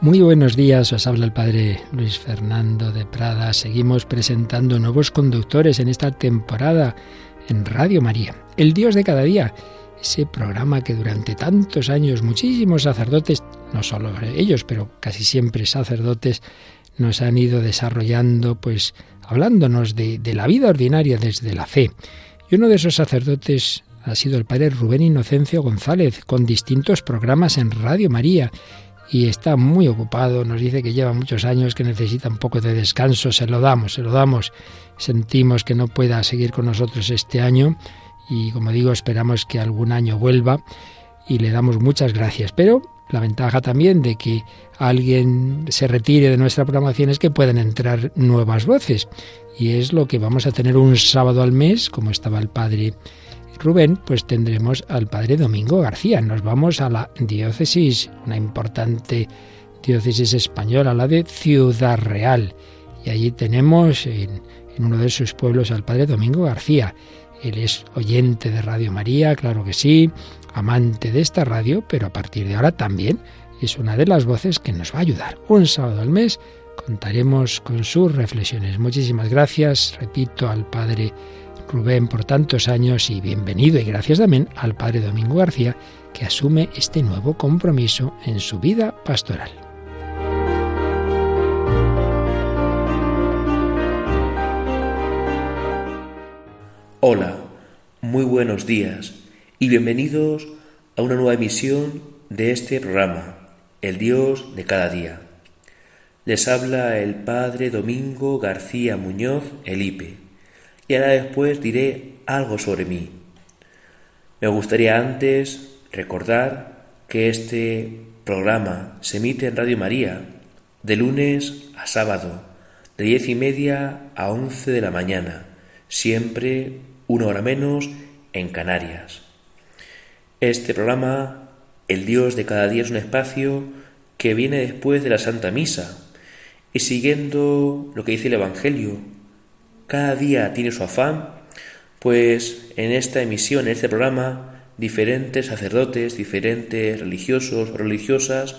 Muy buenos días, os habla el Padre Luis Fernando de Prada. Seguimos presentando nuevos conductores en esta temporada en Radio María. El Dios de cada día, ese programa que durante tantos años muchísimos sacerdotes, no solo ellos, pero casi siempre sacerdotes, nos han ido desarrollando, pues hablándonos de, de la vida ordinaria desde la fe. Y uno de esos sacerdotes ha sido el Padre Rubén Inocencio González, con distintos programas en Radio María y está muy ocupado, nos dice que lleva muchos años, que necesita un poco de descanso, se lo damos, se lo damos. Sentimos que no pueda seguir con nosotros este año y como digo, esperamos que algún año vuelva y le damos muchas gracias. Pero la ventaja también de que alguien se retire de nuestra programación es que pueden entrar nuevas voces y es lo que vamos a tener un sábado al mes, como estaba el padre Rubén, pues tendremos al padre Domingo García. Nos vamos a la diócesis, una importante diócesis española, la de Ciudad Real. Y allí tenemos en, uno de sus pueblos al padre Domingo García. Él es oyente de Radio María, claro que sí, amante de esta radio, pero a partir de ahora también es una de las voces que nos va a ayudar. Un sábado al mes contaremos con sus reflexiones. Muchísimas gracias, repito, al padre Rubén por tantos años y bienvenido y gracias también al Padre Domingo García que asume este nuevo compromiso en su vida pastoral. Hola, muy buenos días y bienvenidos a una nueva emisión de este programa, El Dios de cada día. Les habla el Padre Domingo García Muñoz Elipe y ahora después diré algo sobre mí. Me gustaría antes recordar que este programa se emite en Radio María de lunes a sábado, de diez y media a once de la mañana, siempre una hora menos en Canarias. Este programa, El Dios de cada día, es un espacio que viene después de la Santa Misa y siguiendo lo que dice el Evangelio, cada día tiene su afán, pues en esta emisión, en este programa, diferentes sacerdotes, diferentes religiosos o religiosas,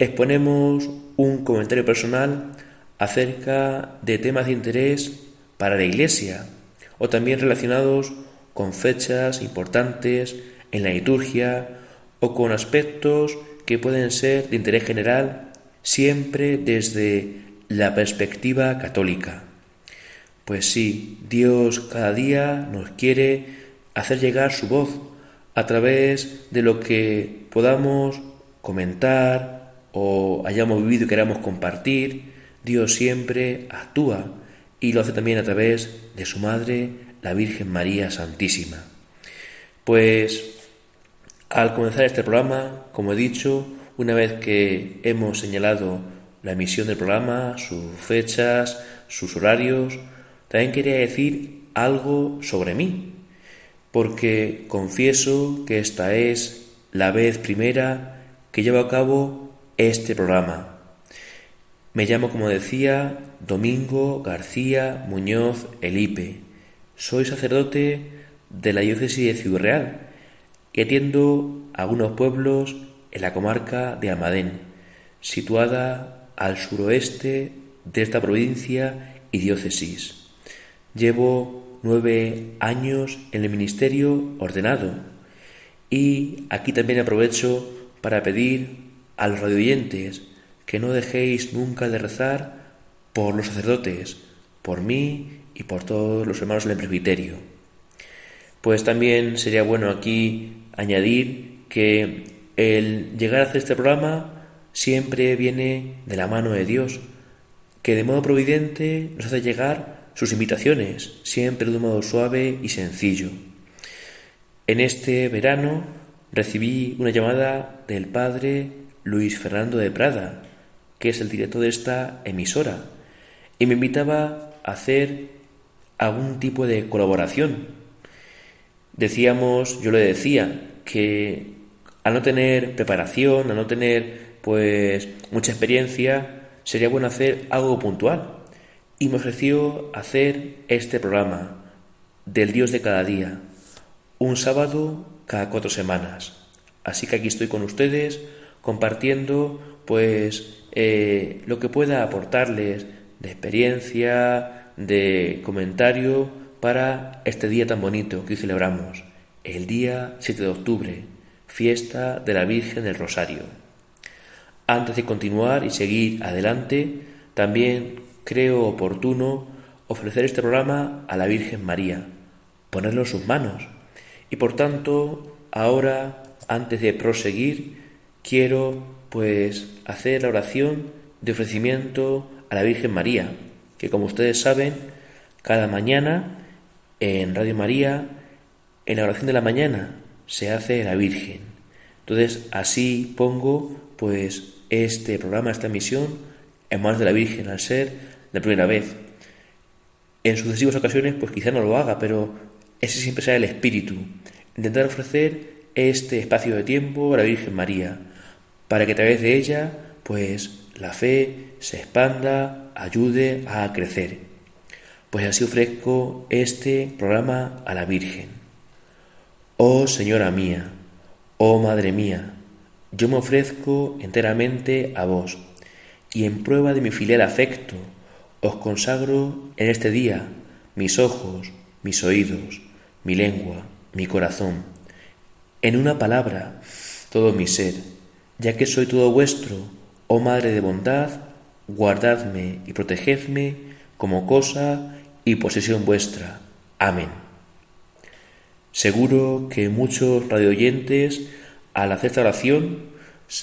exponemos un comentario personal acerca de temas de interés para la Iglesia o también relacionados con fechas importantes en la liturgia o con aspectos que pueden ser de interés general siempre desde la perspectiva católica. Pues sí, Dios cada día nos quiere hacer llegar su voz a través de lo que podamos comentar o hayamos vivido y queramos compartir. Dios siempre actúa y lo hace también a través de su Madre, la Virgen María Santísima. Pues al comenzar este programa, como he dicho, una vez que hemos señalado la emisión del programa, sus fechas, sus horarios, también quería decir algo sobre mí, porque confieso que esta es la vez primera que llevo a cabo este programa. Me llamo, como decía, Domingo García Muñoz Elipe. Soy sacerdote de la diócesis de Ciudad Real y atiendo algunos pueblos en la comarca de Amadén, situada al suroeste de esta provincia y diócesis. Llevo nueve años en el ministerio ordenado y aquí también aprovecho para pedir a los radioyentes que no dejéis nunca de rezar por los sacerdotes, por mí y por todos los hermanos del presbiterio. Pues también sería bueno aquí añadir que el llegar a hacer este programa siempre viene de la mano de Dios, que de modo providente nos hace llegar sus invitaciones, siempre de un modo suave y sencillo. En este verano recibí una llamada del padre Luis Fernando de Prada, que es el director de esta emisora, y me invitaba a hacer algún tipo de colaboración. Decíamos, yo le decía, que al no tener preparación, al no tener pues mucha experiencia, sería bueno hacer algo puntual y me ofreció hacer este programa del Dios de cada día, un sábado cada cuatro semanas. Así que aquí estoy con ustedes compartiendo pues eh, lo que pueda aportarles de experiencia, de comentario para este día tan bonito que hoy celebramos, el día 7 de octubre, fiesta de la Virgen del Rosario. Antes de continuar y seguir adelante, también creo oportuno ofrecer este programa a la Virgen María, ponerlo en sus manos. Y por tanto, ahora, antes de proseguir, quiero pues hacer la oración de ofrecimiento a la Virgen María, que como ustedes saben, cada mañana en Radio María, en la oración de la mañana, se hace la Virgen. Entonces, así pongo pues este programa, esta misión, en manos de la Virgen, al ser la primera vez. En sucesivas ocasiones, pues quizá no lo haga, pero ese siempre será el espíritu. Intentar ofrecer este espacio de tiempo a la Virgen María, para que a través de ella, pues la fe se expanda, ayude a crecer. Pues así ofrezco este programa a la Virgen. Oh Señora mía, oh Madre mía, yo me ofrezco enteramente a vos, y en prueba de mi filial afecto, os consagro en este día mis ojos, mis oídos, mi lengua, mi corazón, en una palabra, todo mi ser, ya que soy todo vuestro, oh Madre de bondad, guardadme y protegedme como cosa y posesión vuestra. Amén. Seguro que muchos radioyentes al hacer esta oración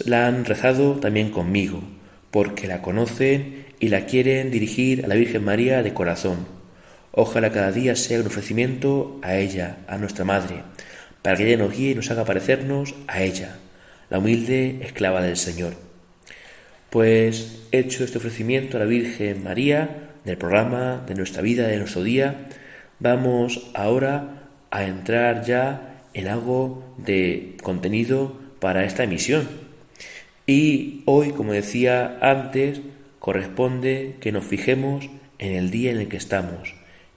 la han rezado también conmigo, porque la conocen y la quieren dirigir a la Virgen María de corazón. Ojalá cada día sea un ofrecimiento a ella, a nuestra Madre, para que ella nos guíe y nos haga parecernos a ella, la humilde esclava del Señor. Pues hecho este ofrecimiento a la Virgen María del programa, de nuestra vida, de nuestro día, vamos ahora a entrar ya en algo de contenido para esta emisión. Y hoy, como decía antes, corresponde que nos fijemos en el día en el que estamos,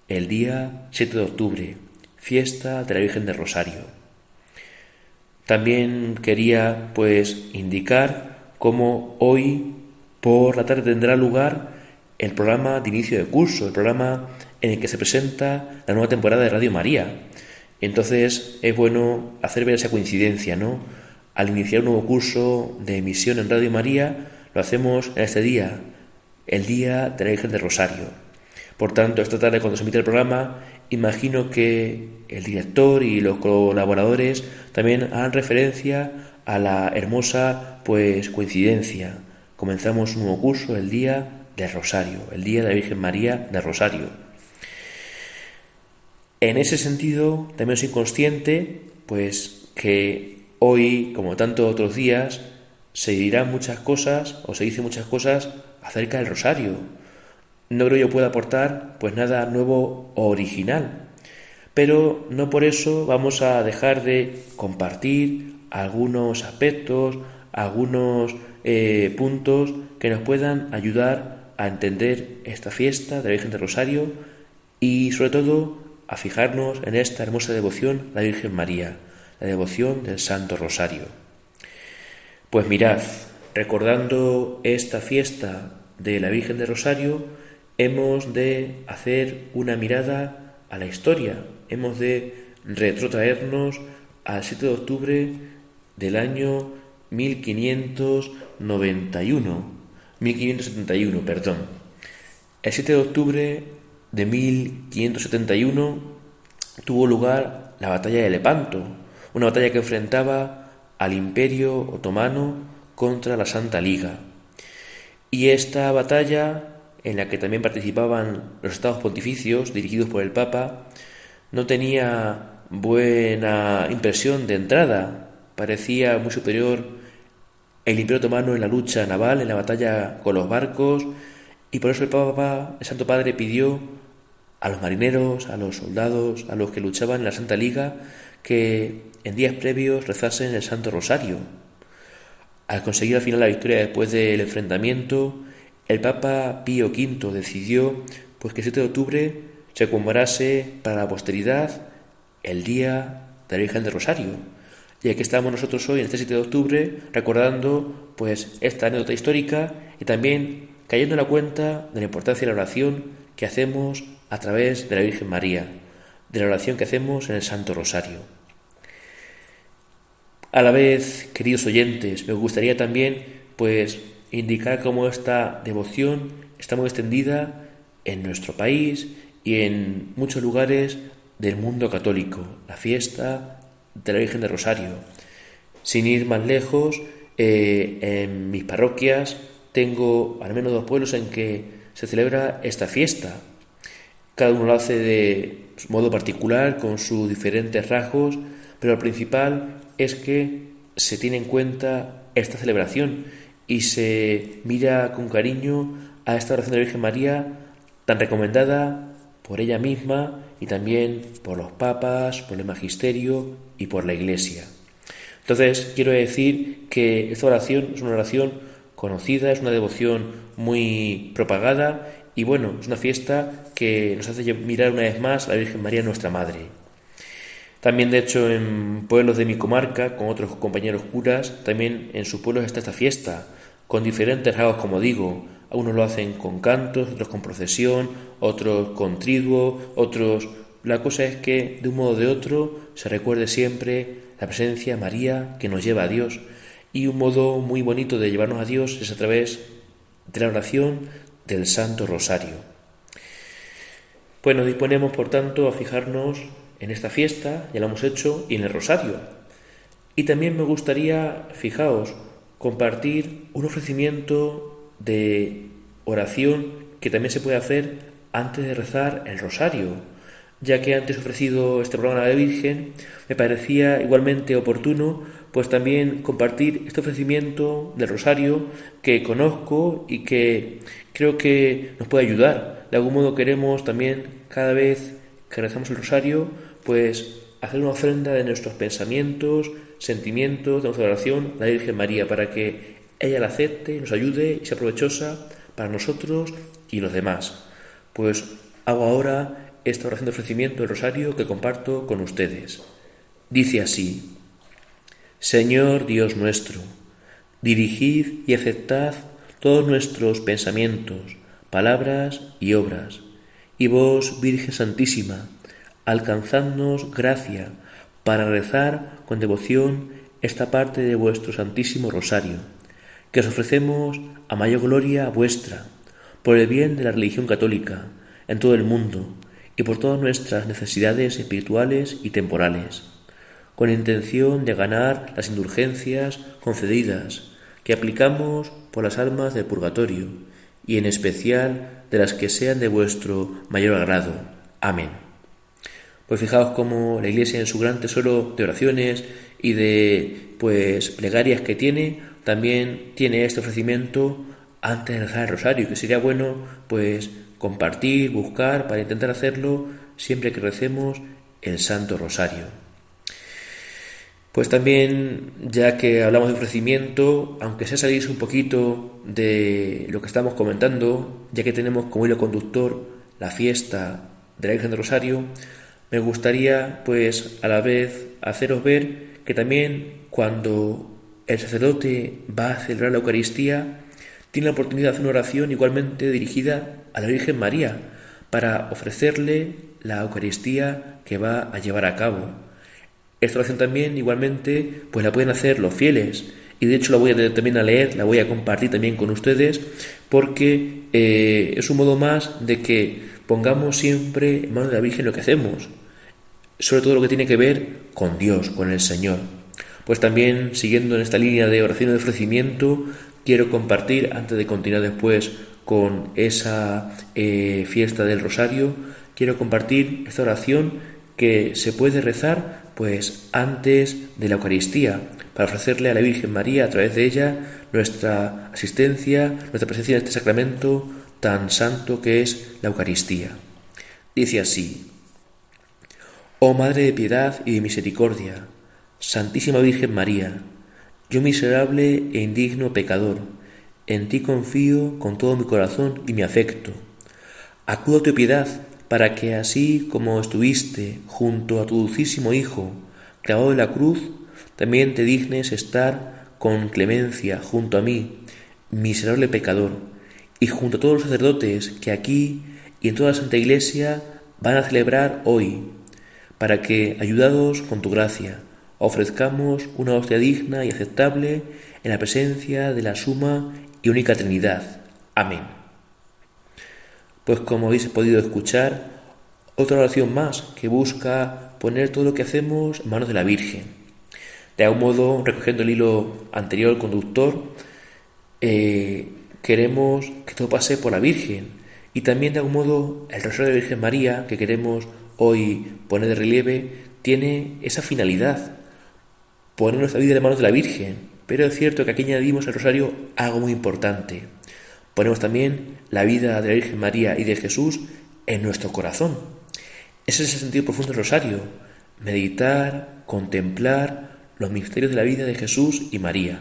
el día 7 de octubre, fiesta de la Virgen del Rosario. También quería pues indicar cómo hoy por la tarde tendrá lugar el programa de inicio de curso, el programa en el que se presenta la nueva temporada de Radio María. Entonces es bueno hacer ver esa coincidencia, ¿no? Al iniciar un nuevo curso de emisión en Radio María, lo hacemos en este día, el día de la Virgen de Rosario. Por tanto, esta tarde cuando se emite el programa, imagino que el director y los colaboradores también hagan referencia a la hermosa pues coincidencia. Comenzamos un nuevo curso el día del Rosario, el día de la Virgen María de Rosario. En ese sentido, también soy consciente, pues, que hoy, como tantos otros días, se dirán muchas cosas o se dicen muchas cosas acerca del rosario. No creo yo pueda aportar, pues, nada nuevo o original. Pero no por eso vamos a dejar de compartir algunos aspectos, algunos eh, puntos que nos puedan ayudar a entender esta fiesta de la Virgen del Rosario y sobre todo a fijarnos en esta hermosa devoción la Virgen María, la devoción del Santo Rosario. Pues mirad, recordando esta fiesta de la Virgen del Rosario, hemos de hacer una mirada a la historia, hemos de retrotraernos al 7 de octubre del año 1591, 1571, perdón. El 7 de octubre de 1571 tuvo lugar la batalla de Lepanto, una batalla que enfrentaba al imperio otomano contra la Santa Liga. Y esta batalla, en la que también participaban los estados pontificios dirigidos por el Papa, no tenía buena impresión de entrada. Parecía muy superior el imperio otomano en la lucha naval, en la batalla con los barcos, y por eso el Papa, el Santo Padre, pidió a los marineros, a los soldados, a los que luchaban en la Santa Liga, que en días previos rezasen el Santo Rosario. Al conseguir al final la victoria después del enfrentamiento, el Papa Pío V decidió pues que el 7 de octubre se conmemorase para la posteridad el día de la Virgen del Rosario. Y aquí estamos nosotros hoy, en este 7 de octubre, recordando pues esta anécdota histórica y también cayendo en la cuenta de la importancia de la oración que hacemos a través de la Virgen María, de la oración que hacemos en el Santo Rosario. A la vez, queridos oyentes, me gustaría también pues indicar cómo esta devoción está muy extendida en nuestro país y en muchos lugares del mundo católico, la fiesta de la Virgen de Rosario. Sin ir más lejos, eh, en mis parroquias tengo al menos dos pueblos en que se celebra esta fiesta. Cada uno lo hace de modo particular, con sus diferentes rasgos, pero lo principal es que se tiene en cuenta esta celebración y se mira con cariño a esta oración de la Virgen María tan recomendada por ella misma y también por los papas, por el magisterio y por la Iglesia. Entonces, quiero decir que esta oración es una oración conocida, es una devoción muy propagada y bueno, es una fiesta que nos hace mirar una vez más a la Virgen María, nuestra Madre. También, de hecho, en pueblos de mi comarca, con otros compañeros curas, también en sus pueblos está esta fiesta, con diferentes rasgos, como digo. Algunos lo hacen con cantos, otros con procesión, otros con triduo, otros... La cosa es que, de un modo o de otro, se recuerde siempre la presencia María que nos lleva a Dios. Y un modo muy bonito de llevarnos a Dios es a través de la oración del Santo Rosario. Pues nos disponemos, por tanto, a fijarnos en esta fiesta, ya lo hemos hecho, y en el rosario. Y también me gustaría, fijaos, compartir un ofrecimiento de oración que también se puede hacer antes de rezar el rosario. Ya que antes he ofrecido este programa a la Virgen, me parecía igualmente oportuno pues también compartir este ofrecimiento del rosario que conozco y que creo que nos puede ayudar. De algún modo queremos también cada vez que rezamos el rosario pues hacer una ofrenda de nuestros pensamientos, sentimientos, de nuestra oración a la Virgen María para que ella la acepte, nos ayude y sea provechosa para nosotros y los demás. Pues hago ahora esta oración de ofrecimiento del rosario que comparto con ustedes. Dice así, Señor Dios nuestro, dirigid y aceptad todos nuestros pensamientos, palabras y obras, y vos, Virgen Santísima, alcanzadnos gracia para rezar con devoción esta parte de vuestro Santísimo Rosario, que os ofrecemos a mayor gloria vuestra, por el bien de la religión católica en todo el mundo y por todas nuestras necesidades espirituales y temporales, con intención de ganar las indulgencias concedidas que aplicamos por las almas del purgatorio y en especial de las que sean de vuestro mayor agrado. Amén. Pues fijaos cómo la Iglesia en su gran tesoro de oraciones y de pues plegarias que tiene, también tiene este ofrecimiento antes de rezar el rosario, que sería bueno pues compartir, buscar para intentar hacerlo siempre que recemos el Santo Rosario. Pues también, ya que hablamos de ofrecimiento, aunque sea salirse un poquito de lo que estamos comentando, ya que tenemos como hilo conductor la fiesta de la Virgen del Rosario, me gustaría, pues, a la vez haceros ver que también cuando el sacerdote va a celebrar la Eucaristía, tiene la oportunidad de hacer una oración igualmente dirigida a la Virgen María para ofrecerle la Eucaristía que va a llevar a cabo. Esta oración también igualmente pues la pueden hacer los fieles y de hecho la voy a también a leer, la voy a compartir también con ustedes porque eh, es un modo más de que pongamos siempre en manos de la Virgen lo que hacemos sobre todo lo que tiene que ver con Dios, con el Señor. Pues también, siguiendo en esta línea de oración de ofrecimiento, quiero compartir, antes de continuar después con esa eh, fiesta del Rosario, quiero compartir esta oración que se puede rezar pues antes de la Eucaristía, para ofrecerle a la Virgen María a través de ella nuestra asistencia, nuestra presencia en este sacramento tan santo que es la Eucaristía. Dice así, Oh Madre de piedad y de misericordia, Santísima Virgen María, yo miserable e indigno pecador, en ti confío con todo mi corazón y mi afecto. Acudo a tu piedad para que así como estuviste junto a tu dulcísimo Hijo, clavado en la cruz, también te dignes estar con clemencia junto a mí, miserable pecador, y junto a todos los sacerdotes que aquí y en toda la Santa Iglesia van a celebrar hoy, para que, ayudados con tu gracia, ofrezcamos una hostia digna y aceptable en la presencia de la suma y única Trinidad. Amén. Pues como habéis podido escuchar, otra oración más que busca poner todo lo que hacemos en manos de la Virgen. De algún modo, recogiendo el hilo anterior conductor, eh, queremos que todo pase por la Virgen y también de algún modo el Rosario de la Virgen María que queremos hoy poner de relieve tiene esa finalidad, poner nuestra vida en manos de la Virgen. Pero es cierto que aquí añadimos al Rosario algo muy importante. Ponemos también la vida de la Virgen María y de Jesús en nuestro corazón. Ese es el sentido profundo del Rosario, meditar, contemplar los misterios de la vida de Jesús y María.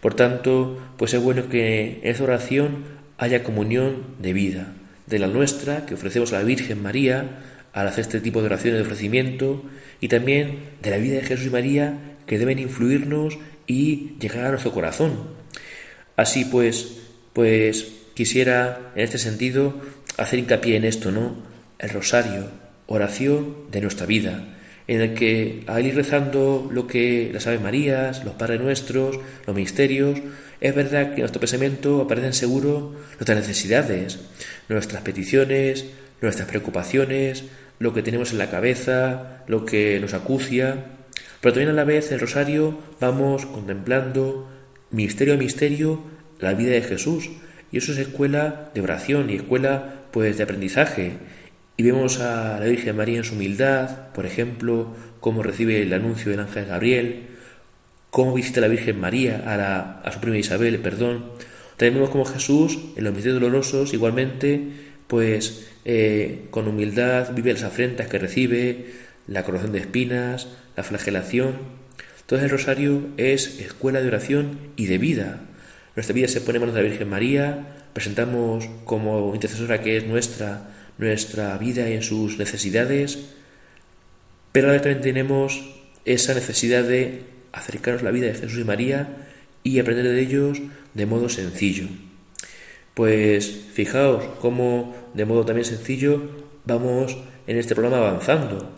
Por tanto, pues es bueno que en esta oración haya comunión de vida, de la nuestra que ofrecemos a la Virgen María al hacer este tipo de oraciones de ofrecimiento y también de la vida de Jesús y María que deben influirnos y llegar a nuestro corazón. Así pues, pues quisiera en este sentido hacer hincapié en esto, ¿no? El rosario, oración de nuestra vida, en el que al ir rezando lo que las Ave Marías, los Padres Nuestros, los misterios, es verdad que en nuestro pensamiento aparecen seguro nuestras necesidades, nuestras peticiones, nuestras preocupaciones, lo que tenemos en la cabeza, lo que nos acucia, pero también a la vez el rosario vamos contemplando misterio a misterio la vida de Jesús, y eso es escuela de oración y escuela pues de aprendizaje y vemos a la Virgen María en su humildad, por ejemplo, cómo recibe el anuncio del ángel Gabriel, cómo visita la Virgen María a, a su prima Isabel, perdón. También vemos cómo Jesús, en los misterios dolorosos, igualmente, pues eh, con humildad vive las afrentas que recibe, la coronación de espinas, la flagelación. Todo el rosario es escuela de oración y de vida. Nuestra vida se pone en manos de la Virgen María, presentamos como intercesora que es nuestra nuestra vida en sus necesidades, pero ahora también tenemos esa necesidad de acercarnos a la vida de Jesús y María y aprender de ellos de modo sencillo. Pues fijaos cómo de modo también sencillo vamos en este programa avanzando.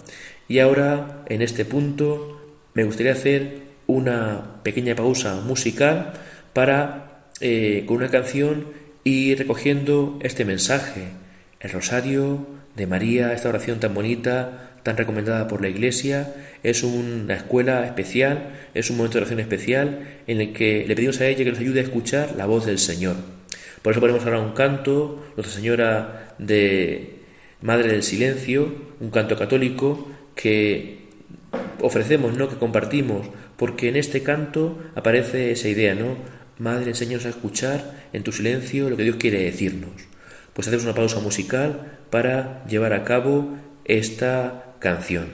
Y ahora, en este punto, me gustaría hacer una pequeña pausa musical para, eh, con una canción, ir recogiendo este mensaje el rosario de María, esta oración tan bonita, tan recomendada por la Iglesia, es una escuela especial, es un momento de oración especial en el que le pedimos a ella que nos ayude a escuchar la voz del Señor. Por eso ponemos ahora un canto, Nuestra Señora de Madre del Silencio, un canto católico que ofrecemos, ¿no? que compartimos, porque en este canto aparece esa idea, ¿no? Madre, enséñanos a escuchar en tu silencio lo que Dios quiere decirnos pues hacemos una pausa musical para llevar a cabo esta canción.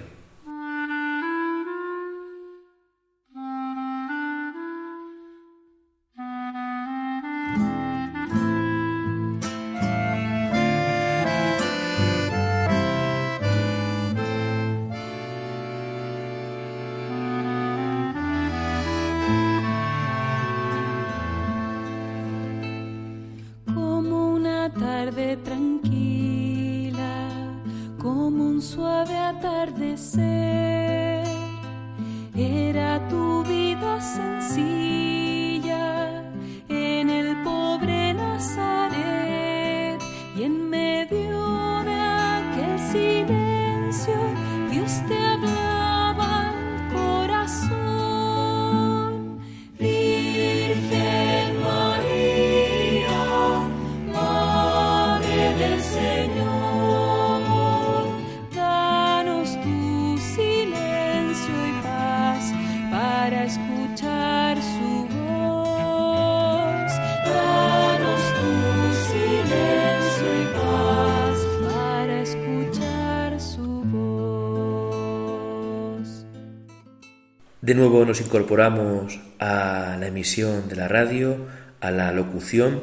De nuevo nos incorporamos a la emisión de la radio, a la locución.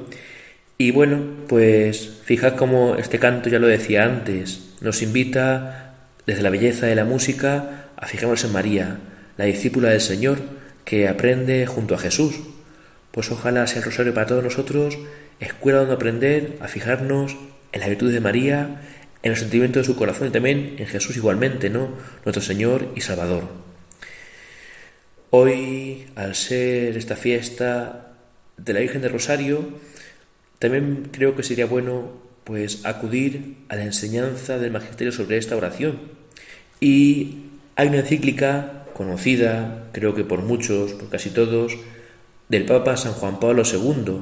Y bueno, pues fijad cómo este canto, ya lo decía antes, nos invita desde la belleza de la música a fijarnos en María, la discípula del Señor que aprende junto a Jesús. Pues ojalá sea el rosario para todos nosotros, escuela donde aprender a fijarnos en la virtud de María, en los sentimientos de su corazón y también en Jesús igualmente, ¿no? Nuestro Señor y Salvador. Hoy, al ser esta fiesta de la Virgen de Rosario, también creo que sería bueno pues acudir a la enseñanza del magisterio sobre esta oración. Y hay una encíclica conocida, creo que por muchos, por casi todos, del Papa San Juan Pablo II,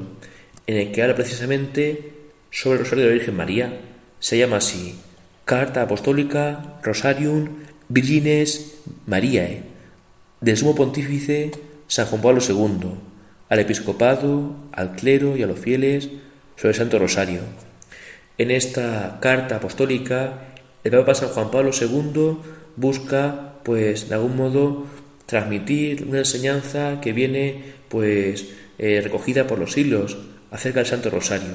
en el que habla precisamente sobre el Rosario de la Virgen María. Se llama así, Carta Apostólica Rosarium Virgines Mariae, del Sumo Pontífice San Juan Pablo II, al episcopado, al clero y a los fieles sobre el Santo Rosario. En esta carta apostólica, el Papa San Juan Pablo II busca, pues, de algún modo, transmitir una enseñanza que viene, pues, eh, recogida por los siglos acerca del Santo Rosario.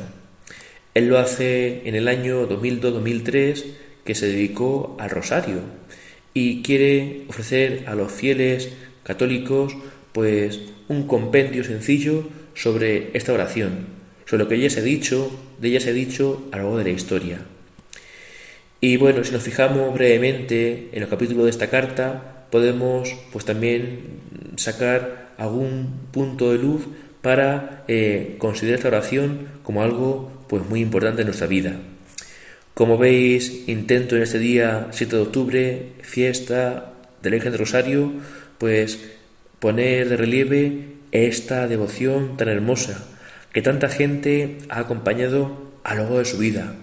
Él lo hace en el año 2002-2003, que se dedicó al Rosario, y quiere ofrecer a los fieles católicos, pues, un compendio sencillo sobre esta oración sobre lo que ya se ha dicho, de ella se ha dicho a lo largo de la historia. Y bueno, si nos fijamos brevemente en los capítulos de esta carta, podemos pues también sacar algún punto de luz para eh, considerar esta oración como algo pues muy importante en nuestra vida. Como veis, intento en este día 7 de octubre, fiesta del Virgen de Rosario, pues poner de relieve esta devoción tan hermosa que tanta gente ha acompañado a lo largo de su vida.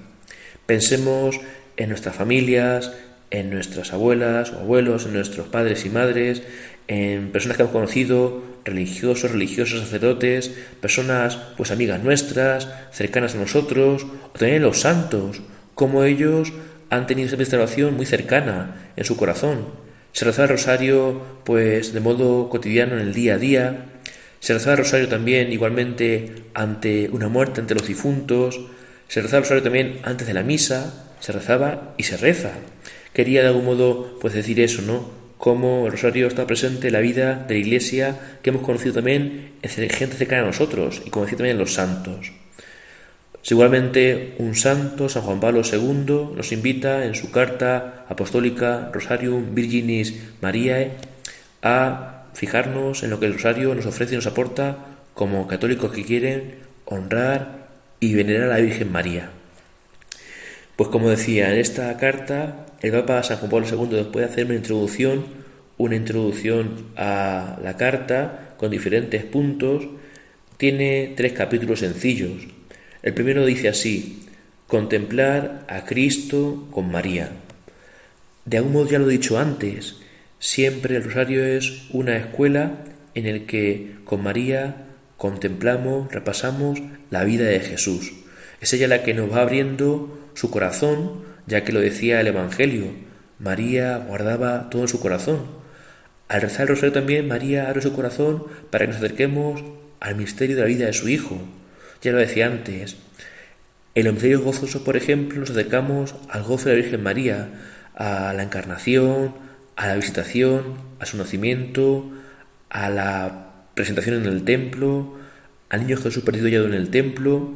Pensemos en nuestras familias, en nuestras abuelas o abuelos, en nuestros padres y madres, en personas que hemos conocido, religiosos, religiosos, sacerdotes, personas pues amigas nuestras, cercanas a nosotros, o también los santos, como ellos han tenido esa oración muy cercana en su corazón. Se rezaba el rosario pues de modo cotidiano en el día a día, se rezaba el rosario también igualmente ante una muerte, ante los difuntos. Se rezaba el rosario también antes de la misa. Se rezaba y se reza. Quería de algún modo pues decir eso, ¿no? Cómo el rosario está presente en la vida de la Iglesia que hemos conocido también en gente cercana a nosotros y como decía también en los santos. Igualmente un santo, San Juan Pablo II, nos invita en su carta apostólica Rosarium Virginis Mariae a fijarnos en lo que el rosario nos ofrece y nos aporta como católicos que quieren honrar y venerar a la Virgen María. Pues como decía, en esta carta el Papa San Juan Pablo II, después de hacer una introducción, una introducción a la carta con diferentes puntos, tiene tres capítulos sencillos. El primero dice así, contemplar a Cristo con María. De algún modo ya lo he dicho antes, Siempre el rosario es una escuela en el que con María contemplamos, repasamos la vida de Jesús. Es ella la que nos va abriendo su corazón, ya que lo decía el Evangelio. María guardaba todo en su corazón. Al rezar el rosario también María abre su corazón para que nos acerquemos al misterio de la vida de su Hijo. Ya lo decía antes. En los misterios gozosos, por ejemplo, nos acercamos al gozo de la Virgen María, a la encarnación, a la visitación, a su nacimiento, a la presentación en el templo, al niño Jesús perdido en el templo,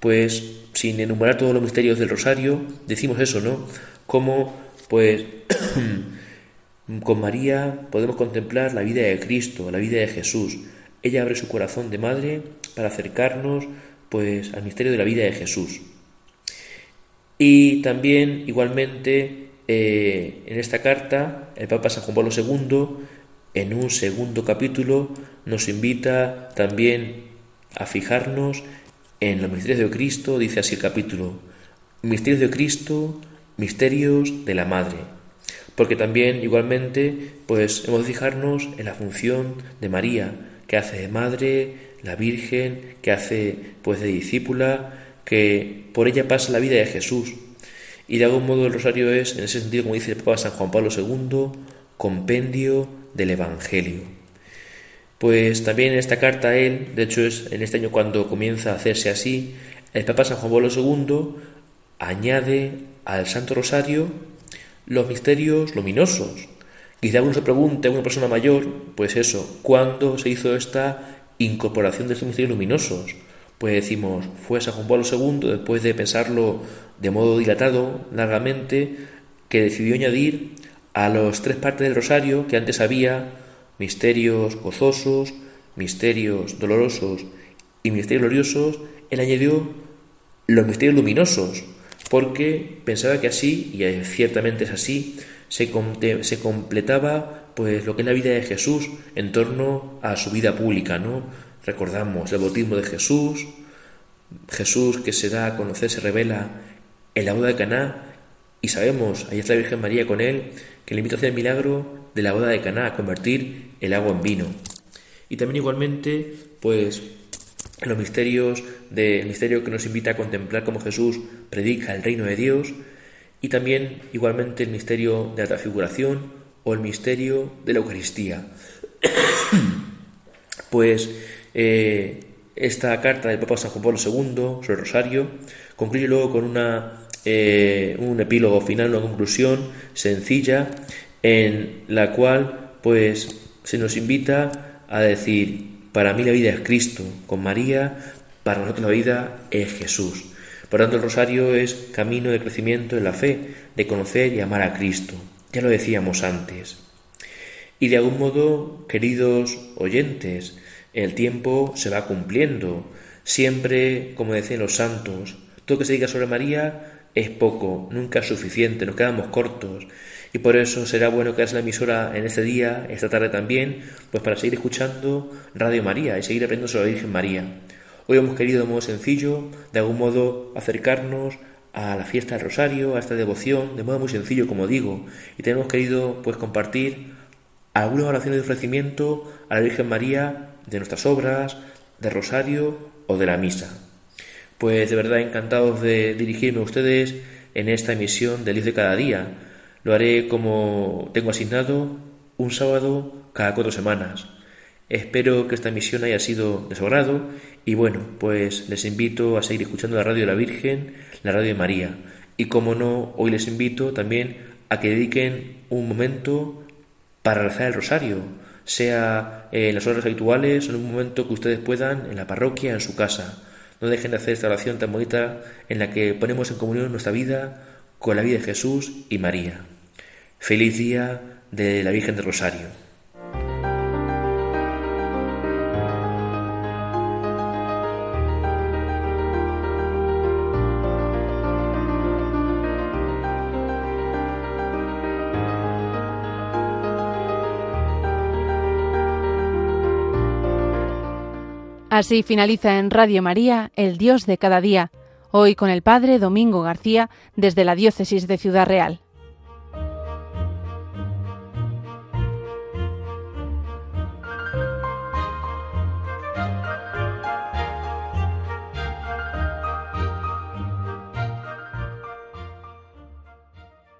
pues sin enumerar todos los misterios del rosario, decimos eso, ¿no? Como pues con María podemos contemplar la vida de Cristo, la vida de Jesús. Ella abre su corazón de madre para acercarnos pues al misterio de la vida de Jesús. Y también igualmente eh, en esta carta, el Papa San Juan Pablo II, en un segundo capítulo, nos invita también a fijarnos en los misterios de Cristo, dice así el capítulo, misterios de Cristo, misterios de la Madre. Porque también igualmente pues hemos de fijarnos en la función de María, que hace de madre, la Virgen, que hace pues de discípula, que por ella pasa la vida de Jesús, y de algún modo el rosario es, en ese sentido, como dice el Papa San Juan Pablo II, compendio del Evangelio. Pues también en esta carta él, de hecho es en este año cuando comienza a hacerse así, el Papa San Juan Pablo II añade al Santo Rosario los misterios luminosos, Quizá uno se pregunte, una persona mayor, pues eso, ¿cuándo se hizo esta incorporación de estos misterios luminosos? Pues decimos, fue San Juan Pablo II, después de pensarlo de modo dilatado, largamente, que decidió añadir a las tres partes del rosario que antes había misterios gozosos, misterios dolorosos y misterios gloriosos, él añadió los misterios luminosos, porque pensaba que así, y ciertamente es así, se, se completaba pues lo que es la vida de Jesús en torno a su vida pública, ¿no? Recordamos el bautismo de Jesús, Jesús que se da a conocer, se revela en la boda de Caná y sabemos, ahí está la Virgen María con él, que le invita a hacer el milagro de la boda de Caná, a convertir el agua en vino. Y también igualmente, pues los misterios del misterio que nos invita a contemplar cómo Jesús predica el reino de Dios y también igualmente el misterio de la transfiguración o el misterio de la Eucaristía. pues eh, esta carta del Papa San Juan Pablo II sobre el Rosario concluye luego con una, eh, un epílogo final, una conclusión sencilla en la cual pues se nos invita a decir para mí la vida es Cristo, con María, para nosotros la vida es Jesús. Por tanto, el rosario es camino de crecimiento en la fe, de conocer y amar a Cristo. Ya lo decíamos antes. Y de algún modo, queridos oyentes, el tiempo se va cumpliendo. Siempre, como decían los santos, todo que se diga sobre María es poco, nunca es suficiente, nos quedamos cortos. Y por eso será bueno que hagas la emisora en este día, esta tarde también, pues para seguir escuchando Radio María y seguir aprendiendo sobre la Virgen María. Hoy hemos querido de modo sencillo, de algún modo, acercarnos a la fiesta del Rosario, a esta devoción, de modo muy sencillo, como digo, y tenemos querido pues compartir algunas oraciones de ofrecimiento a la Virgen María de nuestras obras, de Rosario o de la misa. Pues de verdad encantados de dirigirme a ustedes en esta emisión del Dios de cada día, lo haré como tengo asignado un sábado cada cuatro semanas. Espero que esta misión haya sido de su agrado y bueno, pues les invito a seguir escuchando la radio de la Virgen, la radio de María. Y como no, hoy les invito también a que dediquen un momento para rezar el rosario, sea en las horas habituales o en un momento que ustedes puedan en la parroquia, en su casa. No dejen de hacer esta oración tan bonita en la que ponemos en comunión nuestra vida con la vida de Jesús y María. Feliz día de la Virgen del Rosario. Así finaliza en Radio María, El Dios de cada día, hoy con el Padre Domingo García desde la Diócesis de Ciudad Real.